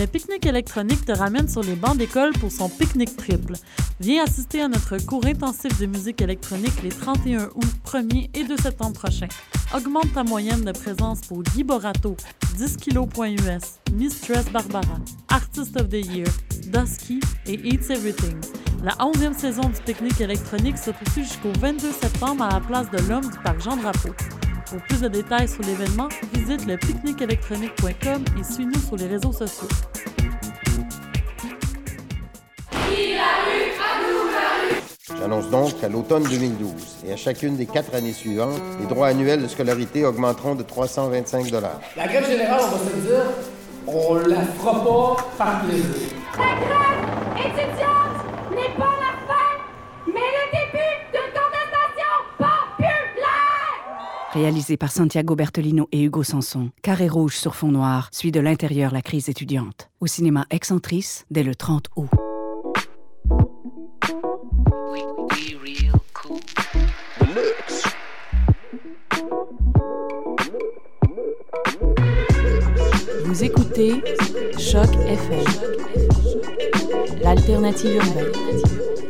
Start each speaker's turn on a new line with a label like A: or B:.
A: Le pique-nique électronique te ramène sur les bancs d'école pour son pique-nique triple. Viens assister à notre cours intensif de musique électronique les 31 août, 1er et 2 septembre prochains. Augmente ta moyenne de présence pour Guy Borato, 10 kg.us, Mistress Barbara, Artist of the Year, Dusky et Eats Everything. La 11e saison du pique-nique électronique se poursuit jusqu'au 22 septembre à la place de l'Homme du parc Jean-Drapeau. Pour plus de détails sur l'événement, visite le pique-nique-électronique.com et suis-nous sur les réseaux sociaux.
B: J'annonce donc qu'à l'automne 2012 et à chacune des quatre années suivantes, les droits annuels de scolarité augmenteront de 325
C: La grève générale, on va se dire, on la fera pas par plaisir.
D: Réalisé par Santiago Bertolino et Hugo Sanson, Carré rouge sur fond noir suit de l'intérieur la crise étudiante. Au cinéma Excentrice dès le 30 août. Vous écoutez Choc FM, l'alternative urbaine.